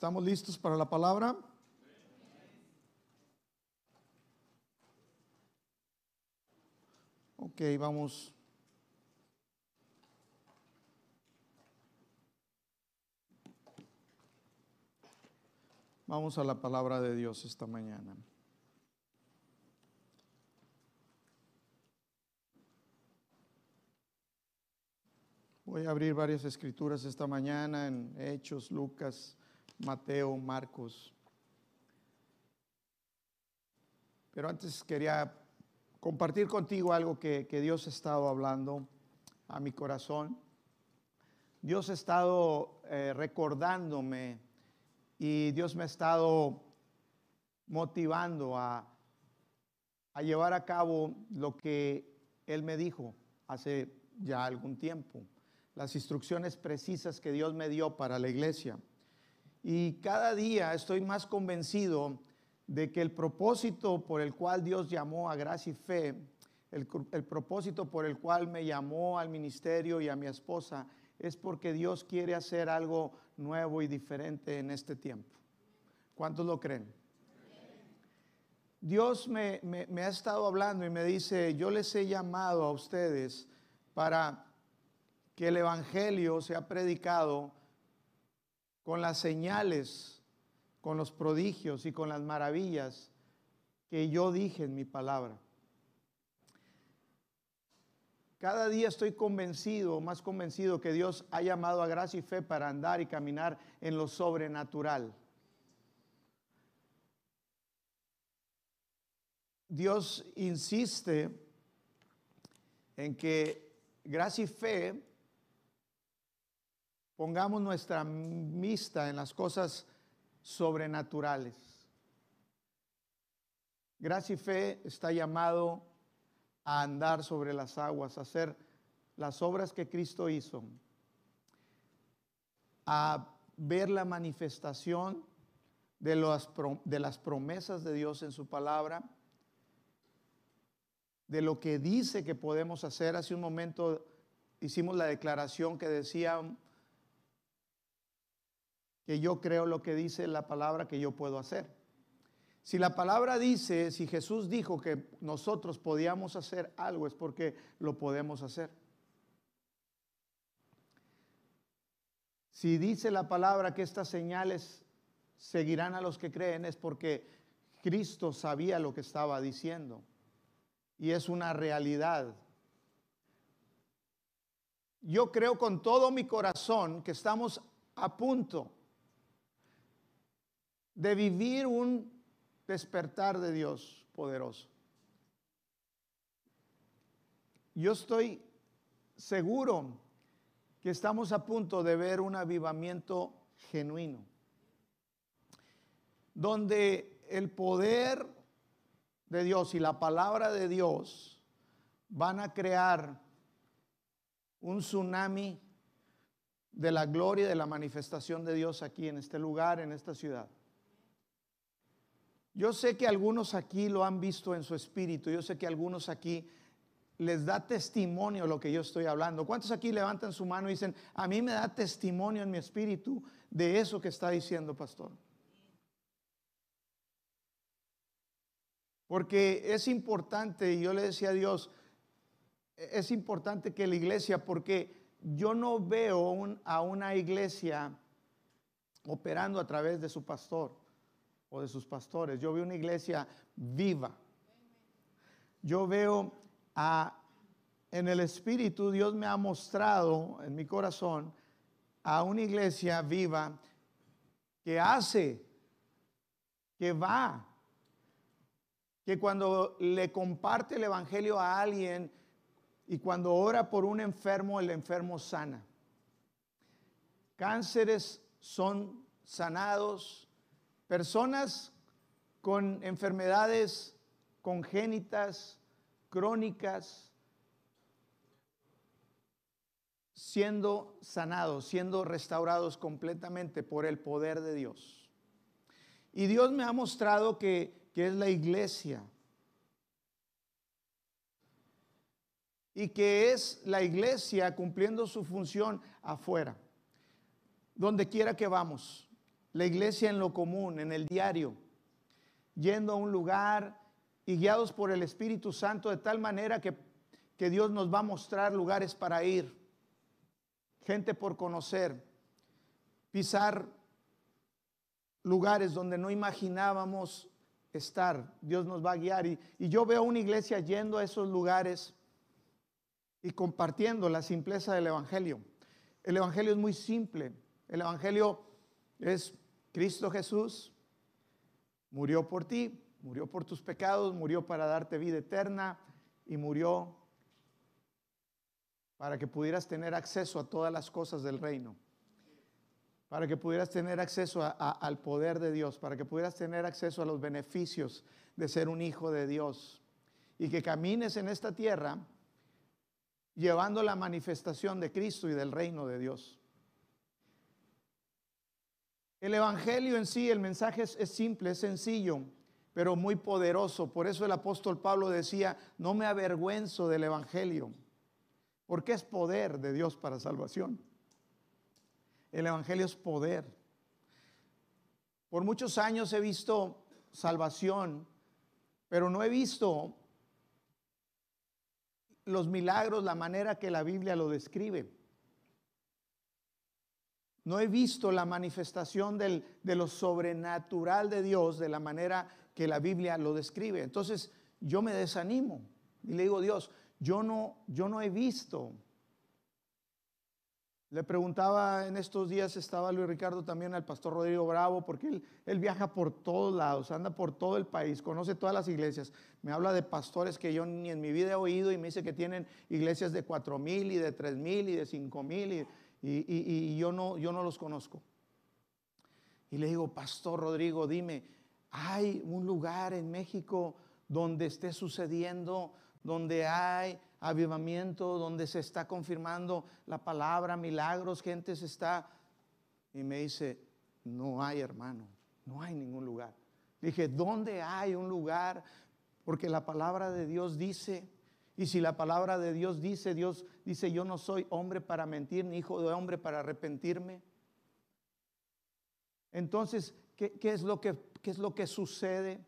¿Estamos listos para la palabra? Ok, vamos. Vamos a la palabra de Dios esta mañana. Voy a abrir varias escrituras esta mañana en Hechos, Lucas, Mateo, Marcos. Pero antes quería compartir contigo algo que, Dios ha estado hablando a mi corazón. Dios ha estado eh, recordándome y Dios me ha estado motivando a, a llevar a cabo lo que Él me dijo hace ya algún tiempo, las instrucciones precisas que Dios me dio para la iglesia. Y cada día estoy más convencido de que el propósito por el cual Dios llamó a Gracia y Fe, el, propósito por el cual me llamó al ministerio y a mi esposa, es porque Dios quiere hacer algo nuevo y diferente en este tiempo. ¿Cuántos lo creen? Dios me, me, ha estado hablando y me dice, yo les he llamado a ustedes para que el Evangelio sea predicado con las señales con los prodigios y con las maravillas que yo dije en mi palabra. Cada día estoy convencido, más convencido, que Dios ha llamado a gracia y fe para andar y caminar en lo sobrenatural. Dios insiste en que gracia y fe pongamos nuestra vista en las cosas sobrenaturales. Gracia y fe está llamado a andar sobre las aguas, a hacer las obras que Cristo hizo, a ver la manifestación de, las promesas de Dios en su palabra, de lo que dice que podemos hacer. Hace un momento hicimos la declaración que decía que yo creo lo que dice la palabra que yo puedo hacer. Si la palabra dice, si Jesús dijo que nosotros podíamos hacer algo, es porque lo podemos hacer. Si dice la palabra que estas señales seguirán a los que creen, es porque Cristo sabía lo que estaba diciendo. Y es una realidad. Yo creo con todo mi corazón que estamos a punto de vivir un despertar de Dios poderoso. Yo estoy seguro que estamos a punto de ver un avivamiento genuino, donde el poder de Dios y la palabra de Dios van a crear un tsunami de la gloria y de la manifestación de Dios aquí en este lugar, en esta ciudad. Yo sé que algunos aquí lo han visto en su espíritu, yo sé que algunos aquí les da testimonio lo que yo estoy hablando. ¿Cuántos aquí levantan su mano y dicen, a mí me da testimonio en mi espíritu de eso que está diciendo, pastor? Porque es importante, y yo le decía a Dios, es importante que la iglesia, porque yo no veo a una iglesia operando a través de su pastor o de sus pastores. Yo veo una iglesia viva. Yo veo a, en el Espíritu, Dios me ha mostrado en mi corazón a una iglesia viva que hace, que va, que cuando le comparte el Evangelio a alguien y cuando ora por un enfermo, el enfermo sana. Cánceres son sanados, Personas con enfermedades congénitas, crónicas, siendo sanados, siendo restaurados completamente por el poder de Dios. Y Dios me ha mostrado que, que es la iglesia. Y que es la iglesia cumpliendo su función afuera, donde quiera que vamos la iglesia en lo común, en el diario, yendo a un lugar y guiados por el Espíritu Santo de tal manera que, que Dios nos va a mostrar lugares para ir, gente por conocer, pisar lugares donde no imaginábamos estar. Dios nos va a guiar. Y, y, yo veo una iglesia yendo a esos lugares y compartiendo la simpleza del Evangelio. El Evangelio es muy simple. El Evangelio es Cristo Jesús, murió por ti, murió por tus pecados, murió para darte vida eterna y murió para que pudieras tener acceso a todas las cosas del reino para que pudieras tener acceso al poder de Dios, para que pudieras tener acceso a los beneficios de ser un hijo de Dios y que camines en esta tierra llevando la manifestación de Cristo y del reino de Dios. El Evangelio en sí, el mensaje es, simple, es sencillo, pero muy poderoso. Por eso el apóstol Pablo decía, no me avergüenzo del Evangelio, porque es poder de Dios para salvación. El Evangelio es poder. Por muchos años he visto salvación, pero no he visto los milagros, la manera que la Biblia lo describe. No he visto la manifestación del, de lo sobrenatural de Dios de la manera que la Biblia lo describe. Entonces yo me desanimo y le digo, Dios, yo no, yo no he visto le preguntaba en estos días, estaba Luis Ricardo también al pastor Rodrigo Bravo, porque él, viaja por todos lados, anda por todo el país, conoce todas las iglesias. Me habla de pastores que yo ni en mi vida he oído y me dice que tienen iglesias de cuatro mil y de tres mil y de cinco mil y, yo, no, yo no los conozco. Y le digo, Pastor Rodrigo, dime, ¿hay un lugar en México donde esté sucediendo, donde hay avivamiento, donde se está confirmando la palabra, milagros, gente se está... Y me dice, no hay hermano, no hay ningún lugar. Dije, ¿dónde hay un lugar? Porque la palabra de Dios dice, y si la palabra de Dios dice, Dios dice, yo no soy hombre para mentir, ni hijo de hombre para arrepentirme. Entonces, ¿qué, es, lo que, qué es lo que sucede?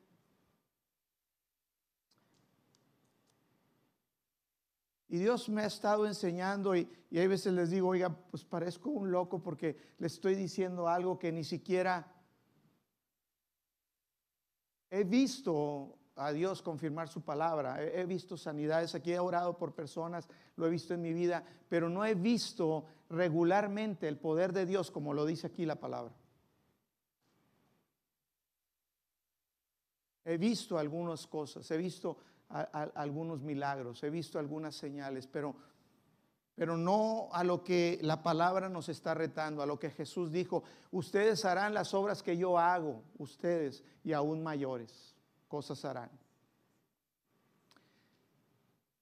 Y Dios me ha estado enseñando y, y hay veces les digo, oiga, pues parezco un loco porque le estoy diciendo algo que ni siquiera he visto a Dios confirmar su palabra. He, visto sanidades, aquí he orado por personas, lo he visto en mi vida, pero no he visto regularmente el poder de Dios como lo dice aquí la palabra. He visto algunas cosas, he visto algunos milagros, he visto algunas señales, pero, pero no a lo que la palabra nos está retando, a lo que Jesús dijo, ustedes harán las obras que yo hago, ustedes y aún mayores cosas harán.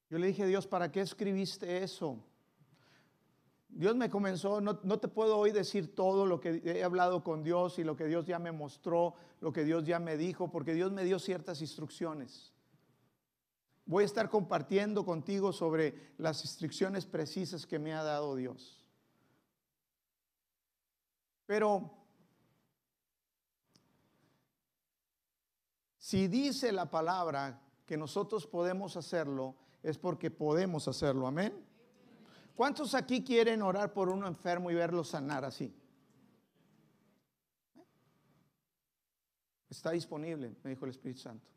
Yo le dije, Dios, ¿para qué escribiste eso? Dios me comenzó, no, no, te puedo hoy decir todo lo que he hablado con Dios y lo que Dios ya me mostró, lo que Dios ya me dijo, porque Dios me dio ciertas instrucciones. Voy a estar compartiendo contigo sobre las instrucciones precisas que me ha dado Dios. Pero si dice la palabra que nosotros podemos hacerlo, es porque podemos hacerlo. Amén. ¿Cuántos aquí quieren orar por uno enfermo y verlo sanar así? Está disponible, me dijo el Espíritu Santo.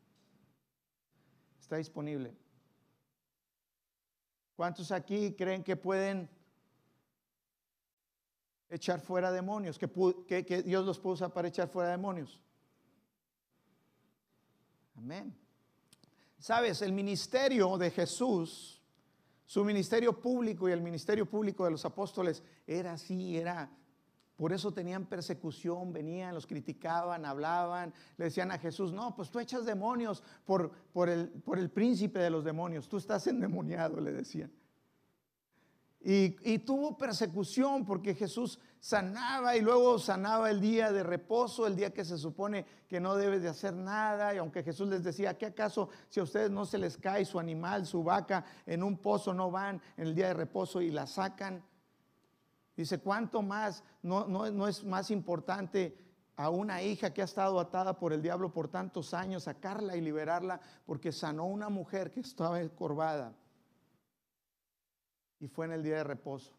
Está disponible. ¿Cuántos aquí creen que pueden echar fuera demonios? Que, que, Dios los puede usar para echar fuera demonios. Amén. Sabes, el ministerio de Jesús, su ministerio público y el ministerio público de los apóstoles era así, era por eso tenían persecución, venían, los criticaban, hablaban, le decían a Jesús, no, pues tú echas demonios por, por, el, por el príncipe de los demonios, tú estás endemoniado, le decían. Y, y, tuvo persecución porque Jesús sanaba y luego sanaba el día de reposo, el día que se supone que no debe de hacer nada. Y aunque Jesús les decía, ¿qué acaso si a ustedes no se les cae su animal, su vaca, en un pozo no van en el día de reposo y la sacan? Dice, ¿cuánto más? No, no, no es más importante a una hija que ha estado atada por el diablo por tantos años, sacarla y liberarla porque sanó una mujer que estaba encorvada. Y fue en el día de reposo.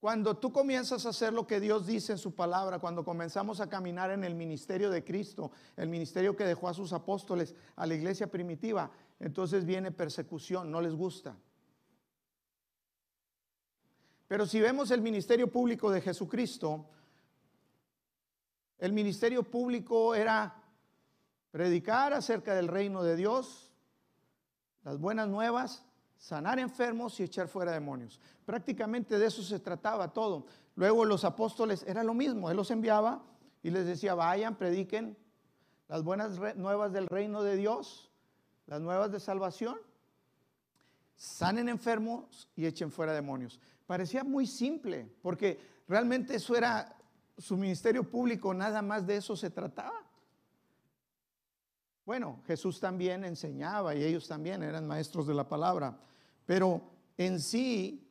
Cuando tú comienzas a hacer lo que Dios dice en su palabra, cuando comenzamos a caminar en el ministerio de Cristo, el ministerio que dejó a sus apóstoles, a la iglesia primitiva, entonces viene persecución, no les gusta. Pero si vemos el ministerio público de Jesucristo, el ministerio público era predicar acerca del reino de Dios, las buenas nuevas, sanar enfermos y echar fuera demonios. Prácticamente de eso se trataba todo. Luego los apóstoles era lo mismo, Él los enviaba y les decía, vayan, prediquen las buenas nuevas del reino de Dios, las nuevas de salvación, sanen enfermos y echen fuera demonios. Parecía muy simple, porque realmente eso era su ministerio público, nada más de eso se trataba. Bueno, Jesús también enseñaba y ellos también eran maestros de la palabra, pero en sí,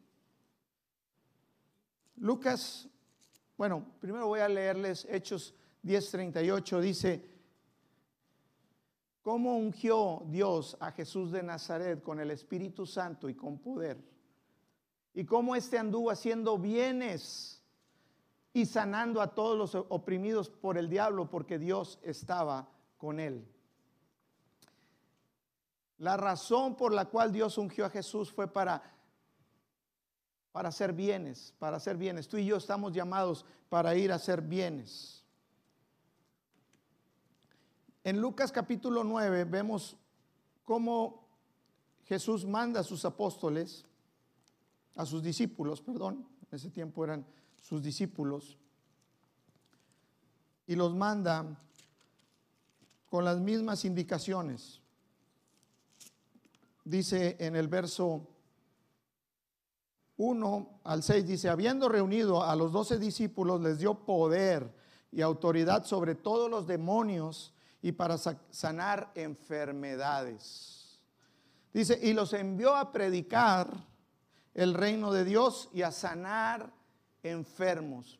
Lucas, bueno, primero voy a leerles Hechos 10:38, dice, ¿cómo ungió Dios a Jesús de Nazaret con el Espíritu Santo y con poder? y cómo éste anduvo haciendo bienes y sanando a todos los oprimidos por el diablo porque Dios estaba con él. La razón por la cual Dios ungió a Jesús fue para para hacer bienes, para hacer bienes. Tú y yo estamos llamados para ir a hacer bienes. En Lucas capítulo 9 vemos cómo Jesús manda a sus apóstoles a sus discípulos, perdón, en ese tiempo eran sus discípulos, y los manda con las mismas indicaciones. Dice en el verso 1 al 6, dice, habiendo reunido a los doce discípulos, les dio poder y autoridad sobre todos los demonios y para sanar enfermedades. Dice, y los envió a predicar el reino de Dios y a sanar enfermos.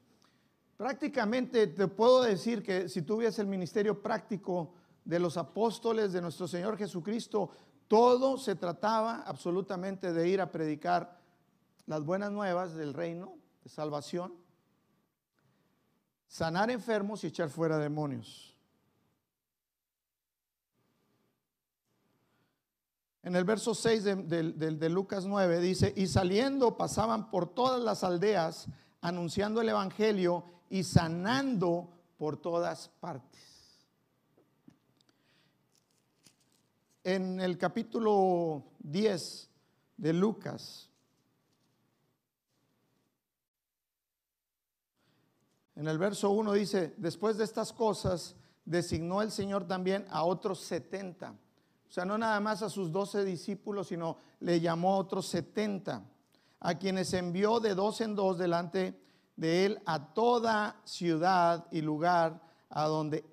Prácticamente te puedo decir que si tú el ministerio práctico de los apóstoles de nuestro Señor Jesucristo, todo se trataba absolutamente de ir a predicar las buenas nuevas del reino de salvación, sanar enfermos y echar fuera demonios. En el verso 6 de, Lucas 9 dice, y saliendo pasaban por todas las aldeas anunciando el Evangelio y sanando por todas partes. En el capítulo 10 de Lucas, en el verso 1 dice, después de estas cosas, designó el Señor también a otros 70 o sea, no nada más a sus doce discípulos, sino le llamó a otros setenta, a quienes envió de dos en dos delante de él a toda ciudad y lugar a donde,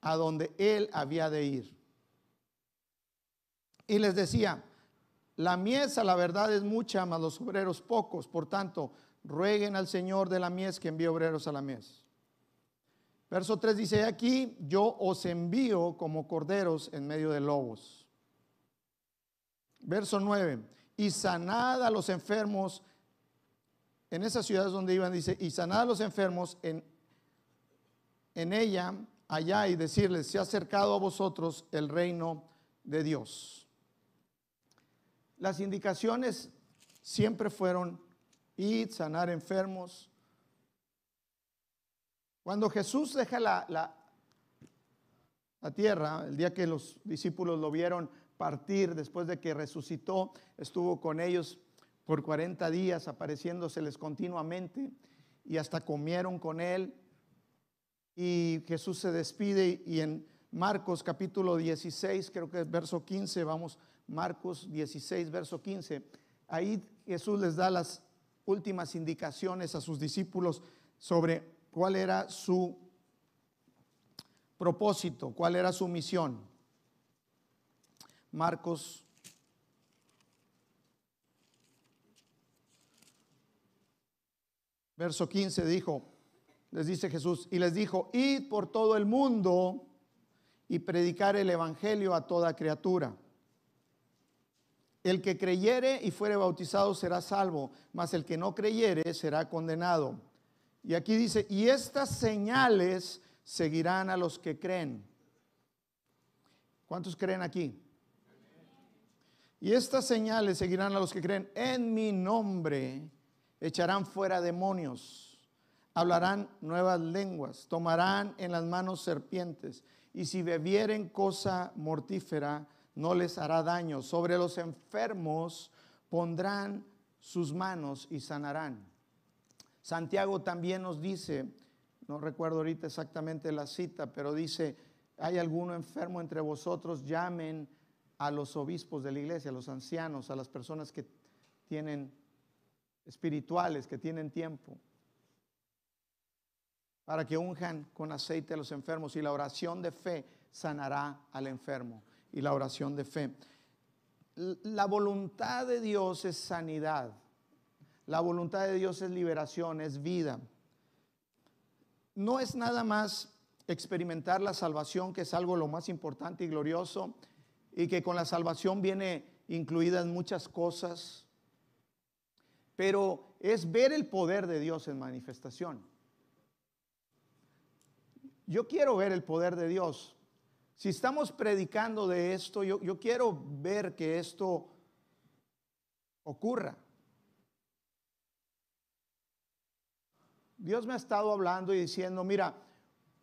a donde él había de ir. Y les decía, la mies a la verdad es mucha, mas los obreros pocos. Por tanto, rueguen al Señor de la mies que envíe obreros a la mies. Verso 3 dice, aquí yo os envío como corderos en medio de lobos. Verso 9, y sanad a los enfermos, en esas ciudades donde iban, dice, y sanad a los enfermos en, en ella, allá, y decirles, se ha acercado a vosotros el reino de Dios. Las indicaciones siempre fueron, id, sanar enfermos, cuando Jesús deja la, la, tierra, el día que los discípulos lo vieron partir después de que resucitó, estuvo con ellos por 40 días apareciéndoseles continuamente y hasta comieron con él. Y Jesús se despide y en Marcos capítulo 16, creo que es verso 15, vamos, Marcos 16, verso 15, ahí Jesús les da las últimas indicaciones a sus discípulos sobre cuál era su propósito, cuál era su misión. Marcos Verso 15 dijo, les dice Jesús, y les dijo, id por todo el mundo y predicar el Evangelio a toda criatura. El que creyere y fuere bautizado será salvo, mas el que no creyere será condenado. Y aquí dice, y estas señales seguirán a los que creen. ¿Cuántos creen aquí? Y estas señales seguirán a los que creen. En mi nombre echarán fuera demonios, hablarán nuevas lenguas, tomarán en las manos serpientes, y si bebieren cosa mortífera, no les hará daño. Sobre los enfermos pondrán sus manos y sanarán. Santiago también nos dice, no recuerdo ahorita exactamente la cita, pero dice, hay alguno enfermo entre vosotros, llamen a los obispos de la iglesia, a los ancianos, a las personas que tienen espirituales, que tienen tiempo, para que unjan con aceite a los enfermos y la oración de fe sanará al enfermo y la oración de fe. La voluntad de Dios es sanidad. La voluntad de Dios es liberación, es vida. No es nada más experimentar la salvación, que es algo lo más importante y glorioso, y que con la salvación viene incluidas muchas cosas, pero es ver el poder de Dios en manifestación. Yo quiero ver el poder de Dios si estamos predicando de esto, yo, quiero ver que esto ocurra. Dios me ha estado hablando y diciendo, mira,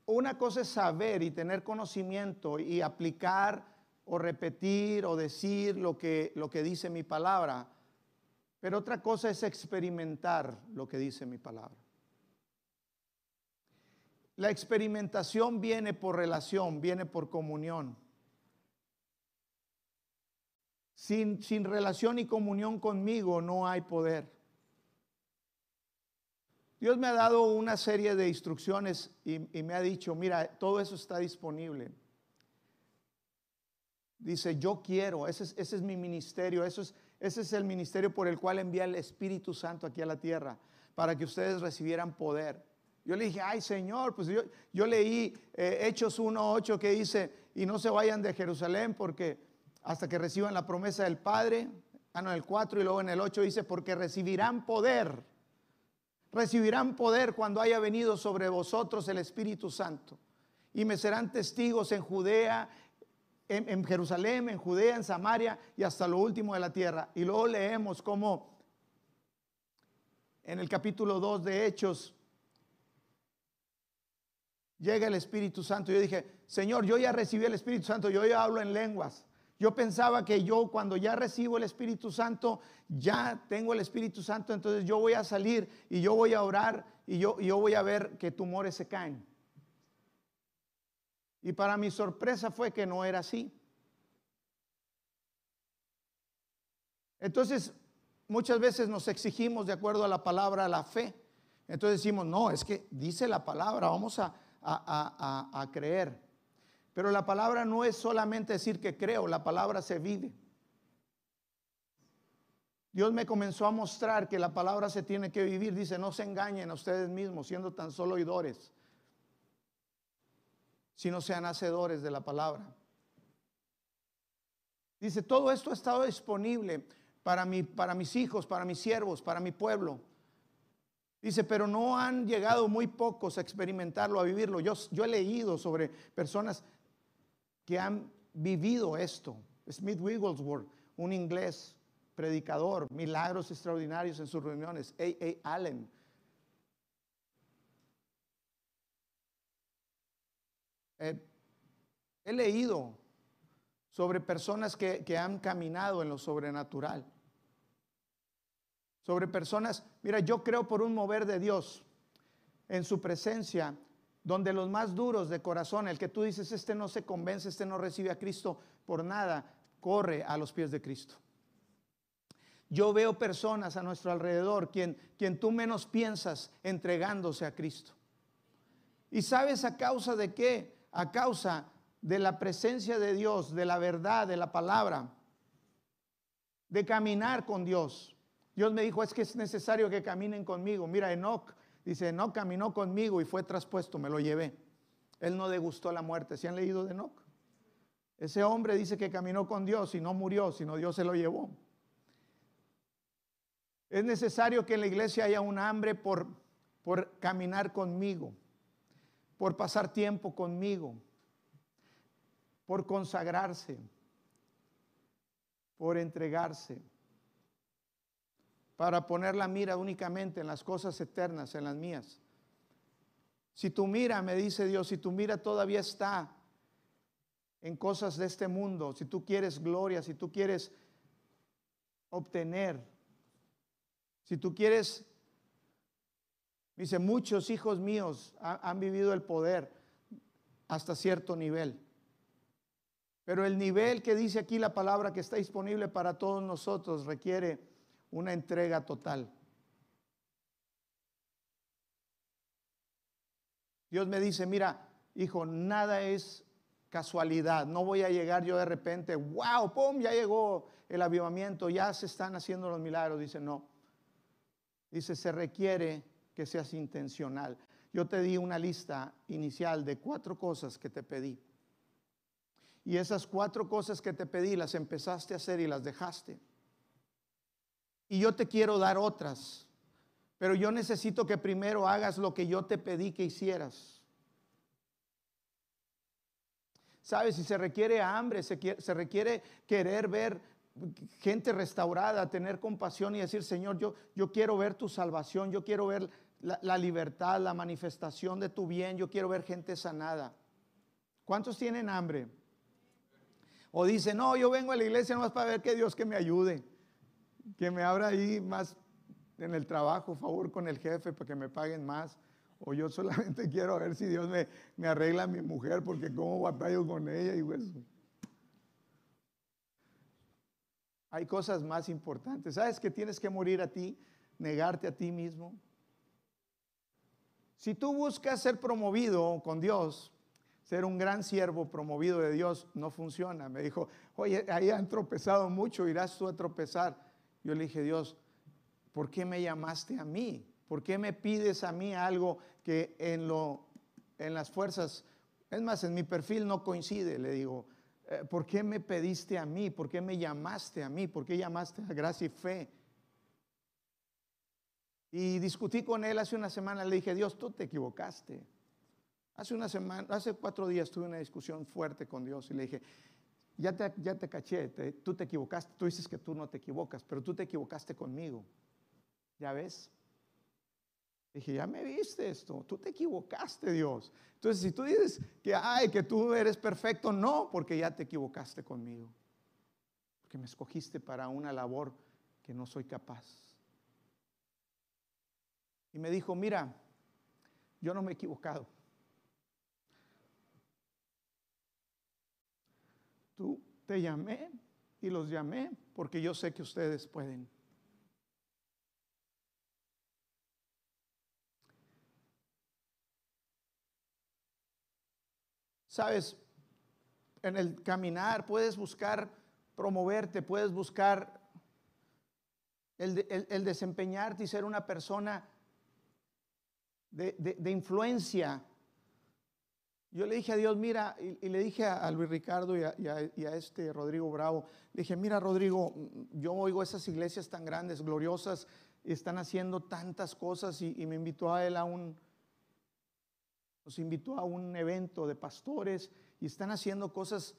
una cosa es saber y tener conocimiento y aplicar o repetir o decir lo que, lo que dice mi palabra, pero otra cosa es experimentar lo que dice mi palabra. La experimentación viene por relación, viene por comunión. Sin, sin, relación y comunión conmigo no hay poder. Dios me ha dado una serie de instrucciones y, me ha dicho, mira, todo eso está disponible. Dice, yo quiero, ese es, ese es mi ministerio, eso es, ese es el ministerio por el cual envía el Espíritu Santo aquí a la tierra, para que ustedes recibieran poder. Yo le dije, ay Señor, pues yo, yo leí eh, Hechos 1.8 que dice, y no se vayan de Jerusalén porque hasta que reciban la promesa del Padre. Ah, no, el 4 y luego en el 8 dice, porque recibirán poder. Recibirán poder cuando haya venido sobre vosotros el Espíritu Santo. Y me serán testigos en Judea, en, en Jerusalén, en Judea, en Samaria y hasta lo último de la tierra. Y luego leemos como en el capítulo 2 de Hechos, llega el Espíritu Santo. Yo dije, Señor, yo ya recibí el Espíritu Santo, yo ya hablo en lenguas. Yo pensaba que yo cuando ya recibo el Espíritu Santo, ya tengo el Espíritu Santo, entonces yo voy a salir y yo voy a orar y yo, yo voy a ver que tumores se caen. Y para mi sorpresa fue que no era así. Entonces, muchas veces nos exigimos de acuerdo a la palabra, la fe. Entonces decimos, no, es que dice la palabra, vamos a, a, creer. Pero la palabra no es solamente decir que creo, la palabra se vive. Dios me comenzó a mostrar que la palabra se tiene que vivir. Dice, no se engañen a ustedes mismos siendo tan solo oidores, sino sean hacedores de la palabra. Dice, todo esto ha estado disponible para, mi, para mis hijos, para mis siervos, para mi pueblo. Dice, pero no han llegado muy pocos a experimentarlo, a vivirlo. Yo, yo he leído sobre personas que han vivido esto. Smith Wigglesworth, un inglés predicador, milagros extraordinarios en sus reuniones. A. A. Allen. Eh, he leído sobre personas que, que han caminado en lo sobrenatural sobre personas. Mira, yo creo por un mover de Dios en su presencia, donde los más duros de corazón, el que tú dices, este no se convence, este no recibe a Cristo por nada, corre a los pies de Cristo. Yo veo personas a nuestro alrededor, quien, quien tú menos piensas entregándose a Cristo. ¿Y sabes a causa de qué? A causa de la presencia de Dios, de la verdad, de la palabra, de caminar con Dios. Dios me dijo, es que es necesario que caminen conmigo. Mira, Enoch Dice, no caminó conmigo y fue traspuesto, me lo llevé. Él no degustó la muerte. ¿Se han leído de Enoch? Ese hombre dice que caminó con Dios y no murió, sino Dios se lo llevó. Es necesario que en la iglesia haya un hambre por, por caminar conmigo, por pasar tiempo conmigo, por consagrarse, por entregarse, para poner la mira únicamente en las cosas eternas, en las mías. Si tu mira, me dice Dios, si tu mira todavía está en cosas de este mundo, si tú quieres gloria, si tú quieres obtener, si tú quieres, dice, muchos hijos míos han vivido el poder hasta cierto nivel. Pero el nivel que dice aquí la palabra que está disponible para todos nosotros requiere una entrega total. Dios me dice, mira, hijo, nada es casualidad. No voy a llegar yo de repente, wow, pum, ya llegó el avivamiento, ya se están haciendo los milagros. Dice, no. Dice, se requiere que seas intencional. Yo te di una lista inicial de cuatro cosas que te pedí. Y esas cuatro cosas que te pedí las empezaste a hacer y las dejaste. Y yo te quiero dar otras. Pero yo necesito que primero hagas lo que yo te pedí que hicieras. ¿Sabes? Si se requiere hambre, se, requiere querer ver gente restaurada, tener compasión y decir, Señor, yo, yo quiero ver tu salvación, yo quiero ver la, libertad, la manifestación de tu bien, yo quiero ver gente sanada. ¿Cuántos tienen hambre? O dicen, no, yo vengo a la iglesia nomás para ver que Dios que me ayude, que me abra ahí más en el trabajo, favor con el jefe para que me paguen más. O yo solamente quiero ver si Dios me, me arregla a mi mujer porque como batallo con ella y eso. Hay cosas más importantes. ¿Sabes que tienes que morir a ti? Negarte a ti mismo. Si tú buscas ser promovido con Dios, ser un gran siervo promovido de Dios, no funciona. Me dijo, oye, ahí han tropezado mucho, irás tú a tropezar. Yo le dije, Dios, ¿por qué me llamaste a mí? ¿Por qué me pides a mí algo que en, lo, en las fuerzas, es más, en mi perfil no coincide? Le digo, eh, ¿por qué me pediste a mí? ¿Por qué me llamaste a mí? ¿Por qué llamaste a gracia y fe? Y discutí con él hace una semana, le dije, Dios, tú te equivocaste. Hace una semana, hace cuatro días tuve una discusión fuerte con Dios y le dije, ya te, ya te caché, tú te equivocaste, tú dices que tú no te equivocas, pero tú te equivocaste conmigo. ¿Ya ves? Dije, ya me viste esto, tú te equivocaste, Dios. Entonces, si tú dices que, ay, que tú eres perfecto, no, porque ya te equivocaste conmigo. Porque me escogiste para una labor que no soy capaz. Y me dijo, mira, yo no me he equivocado. Tú te llamé y los llamé porque yo sé que ustedes pueden. Sabes, en el caminar puedes buscar promoverte, puedes buscar el, desempeñarte y ser una persona de, influencia. Yo le dije a Dios, mira, y, le dije a, Luis Ricardo y a, este Rodrigo Bravo, le dije, mira Rodrigo, yo oigo esas iglesias tan grandes, gloriosas, están haciendo tantas cosas y me invitó a él a un, nos invitó a un evento de pastores y están haciendo cosas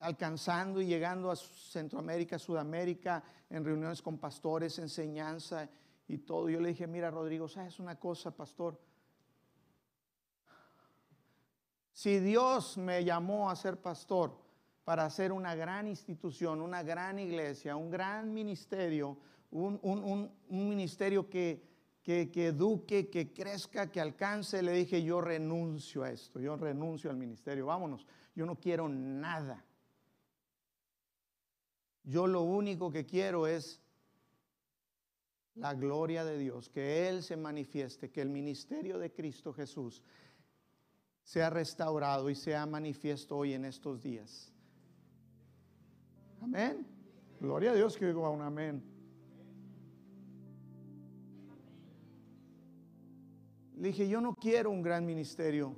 alcanzando y llegando a Centroamérica, Sudamérica, en reuniones con pastores, enseñanza y todo. Yo le dije, mira Rodrigo, ¿sabes una cosa, pastor? Si Dios me llamó a ser pastor para hacer una gran institución, una gran iglesia, un gran ministerio, un, ministerio que, que, eduque, que crezca, que alcance. Le dije, yo renuncio a esto, yo renuncio al ministerio, vámonos, yo no quiero nada. Yo lo único que quiero es la gloria de Dios, que Él se manifieste, que el ministerio de Cristo Jesús sea restaurado y sea manifiesto hoy en estos días. Amén. Gloria a Dios que digo un amén. Le dije, yo no quiero un gran ministerio.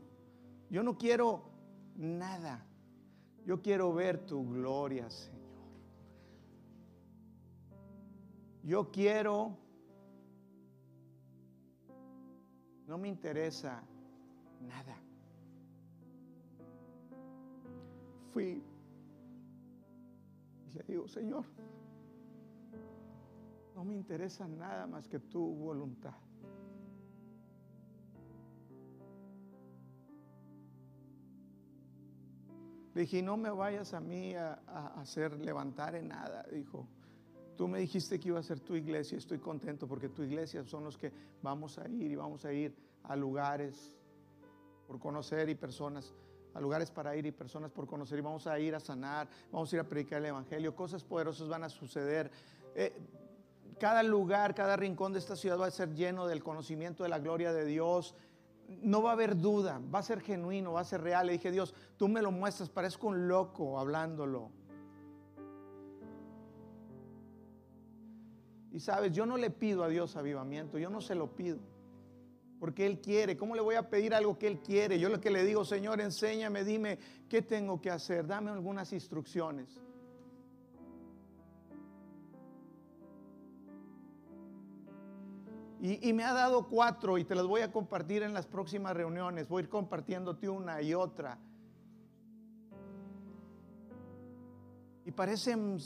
Yo no quiero nada. Yo quiero ver tu gloria, Señor. Yo quiero, no me interesa nada. Fui y le digo, Señor, no me interesa nada más que tu voluntad. Le dije, no me vayas a mí a, hacer levantar en nada. Dijo, tú me dijiste que iba a ser tu iglesia. Estoy contento porque tu iglesia son los que vamos a ir y vamos a ir a lugares por conocer y personas, a lugares para ir y personas por conocer. Y vamos a ir a sanar, vamos a ir a predicar el Evangelio. Cosas poderosas van a suceder. Eh, cada lugar, cada rincón de esta ciudad va a ser lleno del conocimiento de la gloria de Dios no va a haber duda, va a ser genuino, va a ser real. Le dije, Dios, tú me lo muestras, parezco un loco hablándolo. Y sabes, yo no le pido a Dios avivamiento, yo no se lo pido. Porque Él quiere. ¿Cómo le voy a pedir algo que Él quiere? Yo lo que le digo, Señor, enséñame, dime qué tengo que hacer, dame algunas instrucciones. Y, me ha dado cuatro y te las voy a compartir en las próximas reuniones. Voy a ir compartiéndote una y otra. Y parecen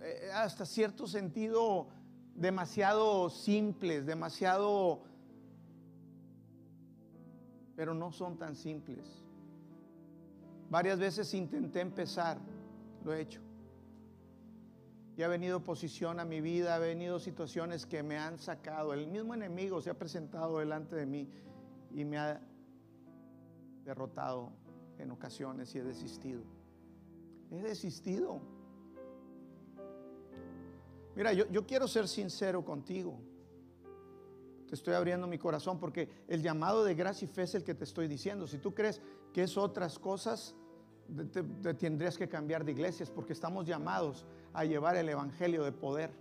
eh, hasta cierto sentido demasiado simples, demasiado... Pero no son tan simples. Varias veces intenté empezar, lo he hecho. Y ha venido oposición a mi vida, ha venido situaciones que me han sacado. El mismo enemigo se ha presentado delante de mí y me ha derrotado en ocasiones y he desistido. He desistido. Mira, yo, yo quiero ser sincero contigo. Te estoy abriendo mi corazón porque el llamado de gracia y fe es el que te estoy diciendo. Si tú crees que es otras cosas, te, tendrías que cambiar de iglesias porque estamos llamados a llevar el Evangelio de poder.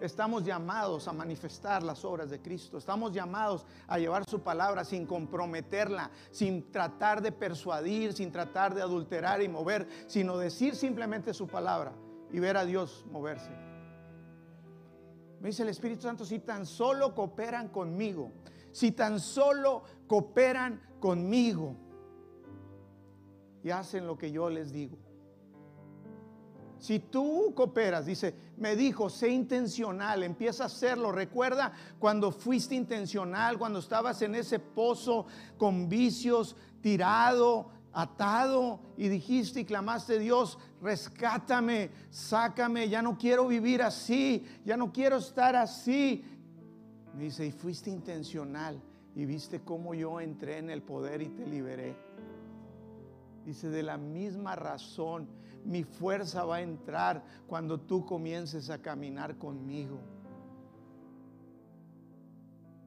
Estamos llamados a manifestar las obras de Cristo. Estamos llamados a llevar su palabra sin comprometerla, sin tratar de persuadir, sin tratar de adulterar y mover, sino decir simplemente su palabra y ver a Dios moverse. Me dice el Espíritu Santo, si tan solo cooperan conmigo, si tan solo cooperan conmigo y hacen lo que yo les digo. Si tú cooperas, dice, me dijo, sé intencional, empieza a hacerlo. Recuerda cuando fuiste intencional, cuando estabas en ese pozo con vicios, tirado, atado, y dijiste y clamaste, Dios, rescátame, sácame, ya no quiero vivir así, ya no quiero estar así. Me dice, y fuiste intencional y viste cómo yo entré en el poder y te liberé. Dice, de la misma razón, mi fuerza va a entrar cuando tú comiences a caminar conmigo.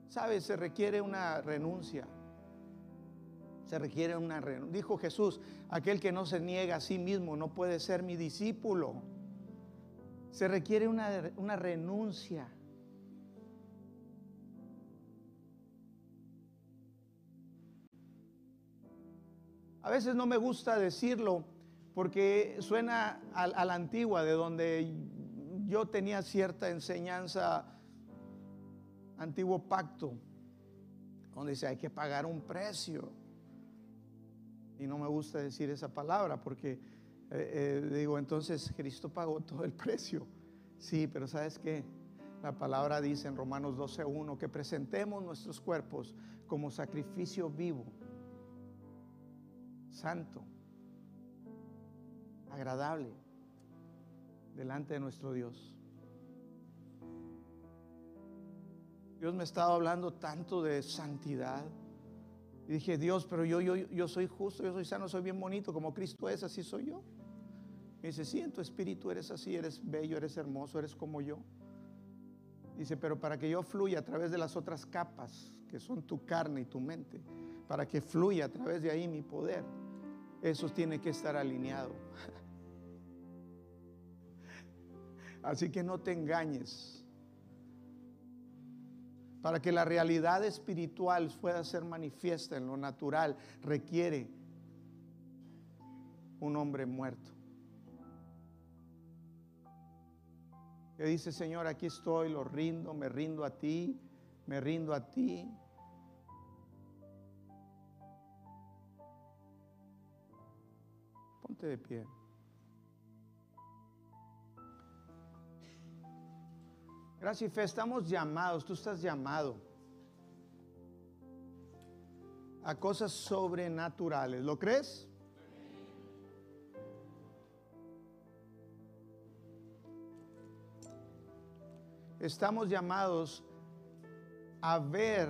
¿Sabes? Se requiere una renuncia. Se requiere una renuncia. Dijo Jesús, aquel que no se niega a sí mismo no puede ser mi discípulo. Se requiere una, una renuncia. A veces no me gusta decirlo porque suena a, la antigua, de donde yo tenía cierta enseñanza, antiguo pacto, donde dice hay que pagar un precio. Y no me gusta decir esa palabra porque eh, eh, digo, entonces Cristo pagó todo el precio. Sí, pero ¿sabes qué? La palabra dice en Romanos 12.1 que presentemos nuestros cuerpos como sacrificio vivo santo, agradable delante de nuestro Dios. Dios me ha estado hablando tanto de santidad. Y dije, Dios, pero yo, yo, yo soy justo, yo soy sano, soy bien bonito, como Cristo es, así soy yo. Y dice, sí, en tu espíritu eres así, eres bello, eres hermoso, eres como yo. Dice, pero para que yo fluya a través de las otras capas, que son tu carne y tu mente, para que fluya a través de ahí mi poder, eso tiene que estar alineado. Así que no te engañes. Para que la realidad espiritual pueda ser manifiesta en lo natural, requiere un hombre muerto. Que dice, Señor, aquí estoy, lo rindo, me rindo a ti, me rindo a ti. Ponte de pie. Gracias y fe, estamos llamados, tú estás llamado a cosas sobrenaturales. ¿Lo crees? Estamos llamados a ver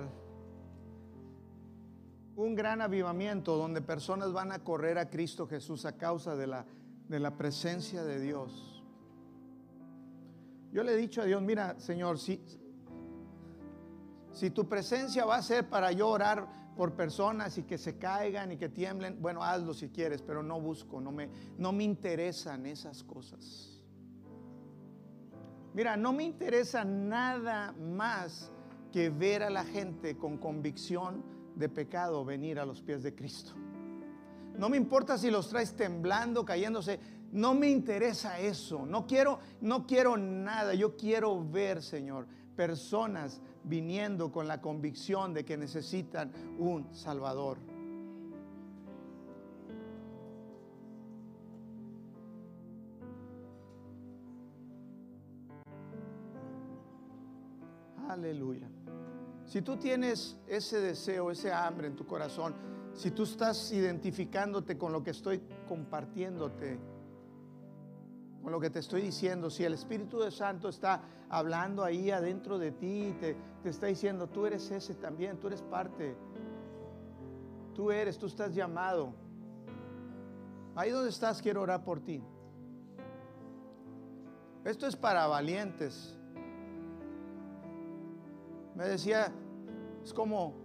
un gran avivamiento donde personas van a correr a Cristo Jesús a causa de la, de la presencia de Dios. Yo le he dicho a Dios, mira, Señor, si, si tu presencia va a ser para yo orar por personas y que se caigan y que tiemblen, bueno, hazlo si quieres, pero no busco, no me, no me interesan esas cosas. Mira, no me interesa nada más que ver a la gente con convicción de pecado venir a los pies de Cristo. No me importa si los traes temblando, cayéndose, no me interesa eso. No quiero no quiero nada, yo quiero ver, Señor, personas viniendo con la convicción de que necesitan un salvador. Aleluya. Si tú tienes ese deseo, ese hambre en tu corazón, si tú estás identificándote con lo que estoy compartiéndote, con lo que te estoy diciendo, si el Espíritu Santo está hablando ahí adentro de ti, te, te está diciendo, tú eres ese también, tú eres parte, tú eres, tú estás llamado. Ahí donde estás, quiero orar por ti. Esto es para valientes. Me decía, es como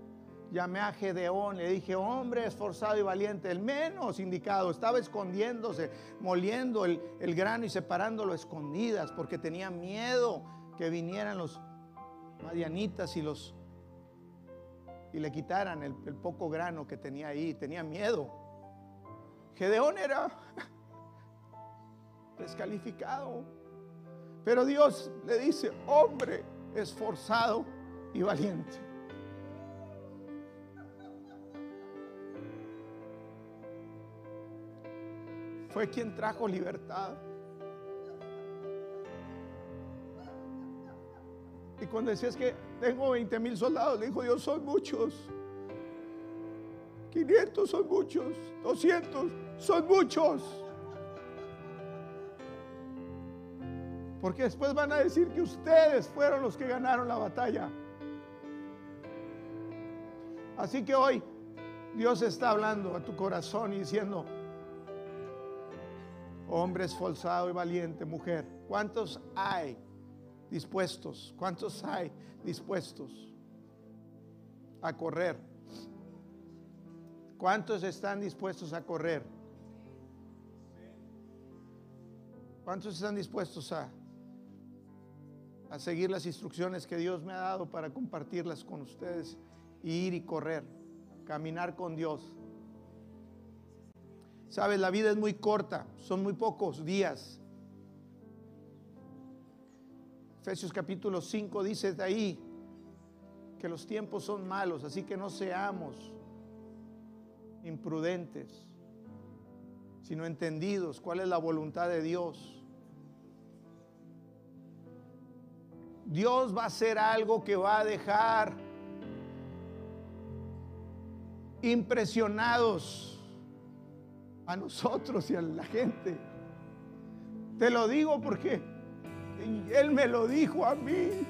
llamé a Gedeón, le dije, hombre esforzado y valiente, el menos indicado, estaba escondiéndose, moliendo el, grano y separándolo escondidas, porque tenía miedo que vinieran los madianitas y los y le quitaran el, el poco grano que tenía ahí, tenía miedo. Gedeón era descalificado. Pero Dios le dice, hombre esforzado y valiente. Fue quien trajo libertad. Y cuando decías que tengo 20 mil soldados, le dijo Dios, son muchos. 500 son muchos. 200 son muchos. Porque después van a decir que ustedes fueron los que ganaron la batalla. Así que hoy Dios está hablando a tu corazón y diciendo, hombre esforzado y valiente, mujer, ¿cuántos hay dispuestos? ¿Cuántos hay dispuestos a correr? ¿Cuántos están dispuestos a correr? ¿Cuántos están dispuestos a, a seguir las instrucciones que Dios me ha dado para compartirlas con ustedes? ir y correr, caminar con Dios. Sabes, la vida es muy corta, son muy pocos días. Efesios capítulo 5 dice de ahí que los tiempos son malos, así que no seamos imprudentes, sino entendidos cuál es la voluntad de Dios. Dios va a hacer algo que va a dejar impresionados a nosotros y a la gente. Te lo digo porque Él me lo dijo a mí.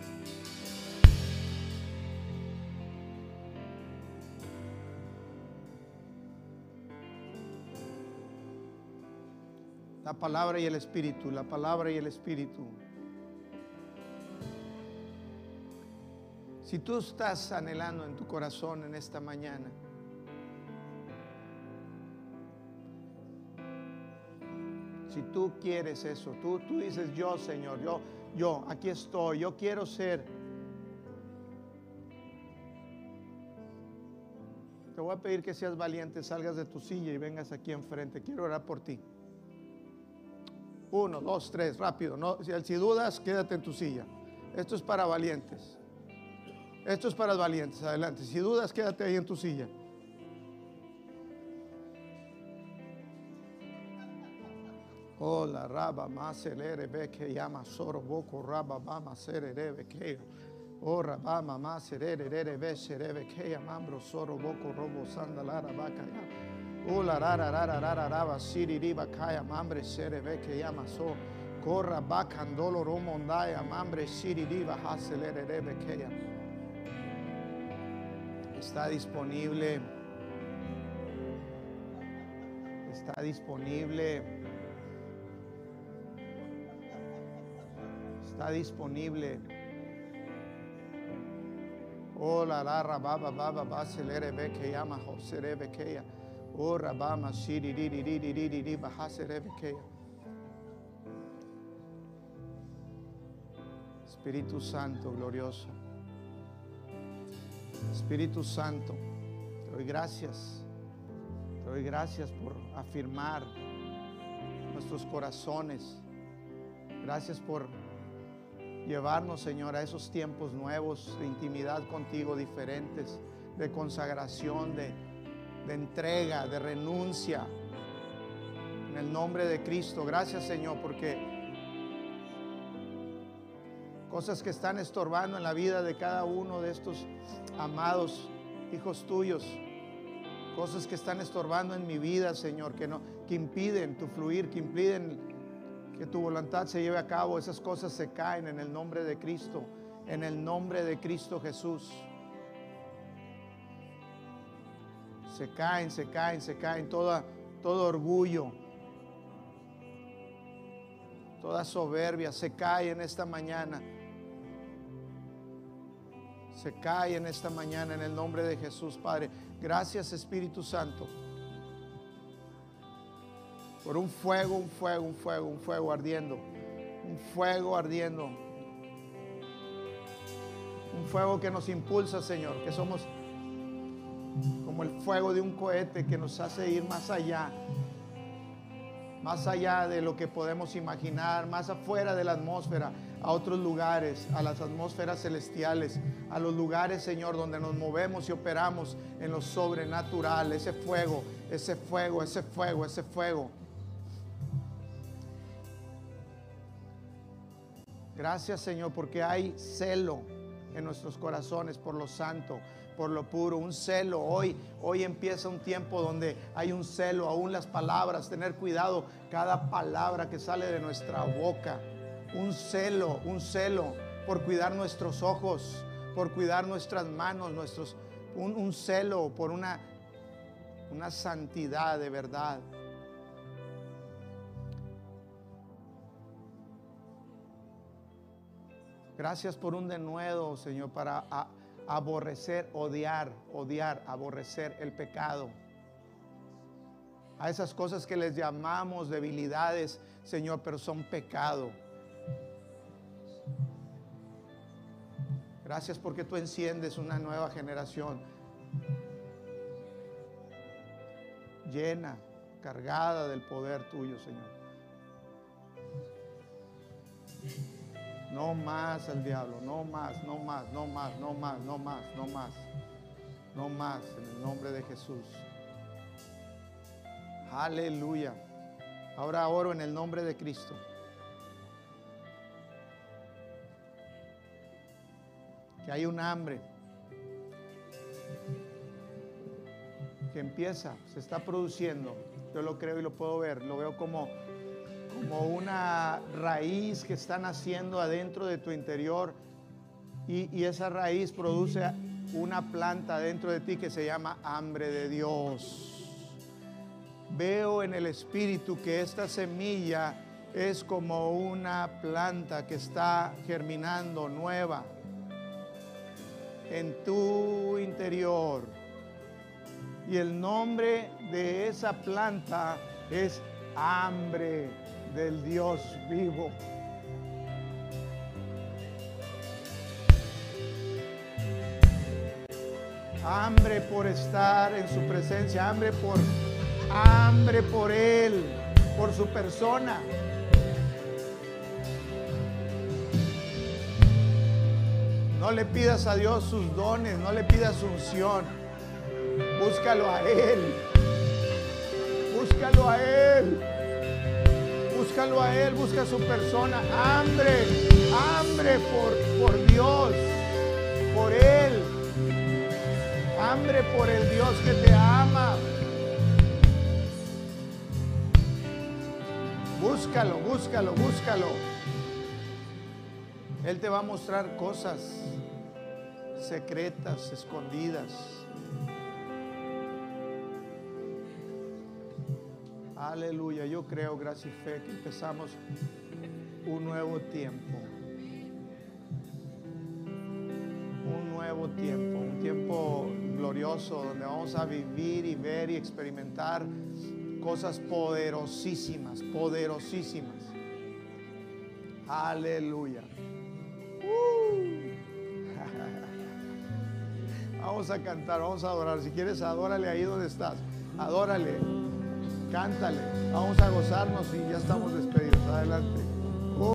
La palabra y el espíritu, la palabra y el espíritu. Si tú estás anhelando en tu corazón en esta mañana, Si tú quieres eso, tú, tú dices, yo Señor, yo, yo, aquí estoy, yo quiero ser. Te voy a pedir que seas valiente, salgas de tu silla y vengas aquí enfrente. Quiero orar por ti. Uno, dos, tres, rápido. No, si, si dudas, quédate en tu silla. Esto es para valientes. Esto es para valientes. Adelante. Si dudas, quédate ahí en tu silla. Hola, raba, maselere, que llama soro, boco, raba, bama, serere, que. Oh, raba, mamá, serere, rere, ve, serere, que mambro, soro, boco, robo, sandalara, vaca, ya. Ola, rara, rara, rara, raba, siri, riba, kaya, mambre, serere, que llama so. Corra, bacandolo, romondaya, mambre, siri, riba, haselere, rebe. Está disponible. Está disponible. Está disponible. Oh la la rababa baba baselere be que llama José bekeya. Oh rabama shiri di di di di di di di bahasere bekeya. Espíritu Santo glorioso. Espíritu Santo, te doy gracias. Te doy gracias por afirmar nuestros corazones. Gracias por llevarnos, Señor, a esos tiempos nuevos de intimidad contigo, diferentes, de consagración, de, de entrega, de renuncia. En el nombre de Cristo, gracias, Señor, porque cosas que están estorbando en la vida de cada uno de estos amados hijos tuyos, cosas que están estorbando en mi vida, Señor, que no que impiden tu fluir, que impiden que tu voluntad se lleve a cabo, esas cosas se caen en el nombre de Cristo, en el nombre de Cristo Jesús. Se caen, se caen, se caen, toda, todo orgullo, toda soberbia se cae en esta mañana. Se cae en esta mañana en el nombre de Jesús, Padre. Gracias Espíritu Santo por un fuego, un fuego, un fuego, un fuego ardiendo. Un fuego ardiendo. Un fuego que nos impulsa, Señor, que somos como el fuego de un cohete que nos hace ir más allá, más allá de lo que podemos imaginar, más afuera de la atmósfera, a otros lugares, a las atmósferas celestiales, a los lugares, Señor, donde nos movemos y operamos en lo sobrenatural, ese fuego, ese fuego, ese fuego, ese fuego. Gracias Señor porque hay celo en nuestros corazones por lo santo, por lo puro, un celo. Hoy, hoy empieza un tiempo donde hay un celo, aún las palabras, tener cuidado cada palabra que sale de nuestra boca. Un celo, un celo por cuidar nuestros ojos, por cuidar nuestras manos, nuestros, un, celo por una, una santidad de verdad. Gracias por un denuedo, Señor, para aborrecer, odiar, odiar, aborrecer el pecado. A esas cosas que les llamamos debilidades, Señor, pero son pecado. Gracias porque tú enciendes una nueva generación llena, cargada del poder tuyo, Señor. No más al diablo, no más, no más, no más, no más, no más, no más. No más en el nombre de Jesús. Aleluya. Ahora oro en el nombre de Cristo. Que hay un hambre que empieza, se está produciendo. Yo lo creo y lo puedo ver. Lo veo como como una raíz que está naciendo adentro de tu interior y, y esa raíz produce una planta dentro de ti que se llama hambre de Dios. Veo en el Espíritu que esta semilla es como una planta que está germinando nueva en tu interior. Y el nombre de esa planta es hambre del Dios vivo. Hambre por estar en su presencia, hambre por hambre por él, por su persona. No le pidas a Dios sus dones, no le pidas unción. Búscalo a Él. Búscalo a Él. Búscalo a Él, busca su persona. Hambre, hambre por, por Dios, por Él. Hambre por el Dios que te ama. Búscalo, búscalo, búscalo. Él te va a mostrar cosas secretas, escondidas. Aleluya, yo creo, gracias y fe, que empezamos un nuevo tiempo. Un nuevo tiempo, un tiempo glorioso donde vamos a vivir y ver y experimentar cosas poderosísimas, poderosísimas. Aleluya. Uh. Vamos a cantar, vamos a adorar. Si quieres, adórale ahí donde estás. Adórale, cántale. Vamos a gozarnos y ya estamos despedidos. Adelante.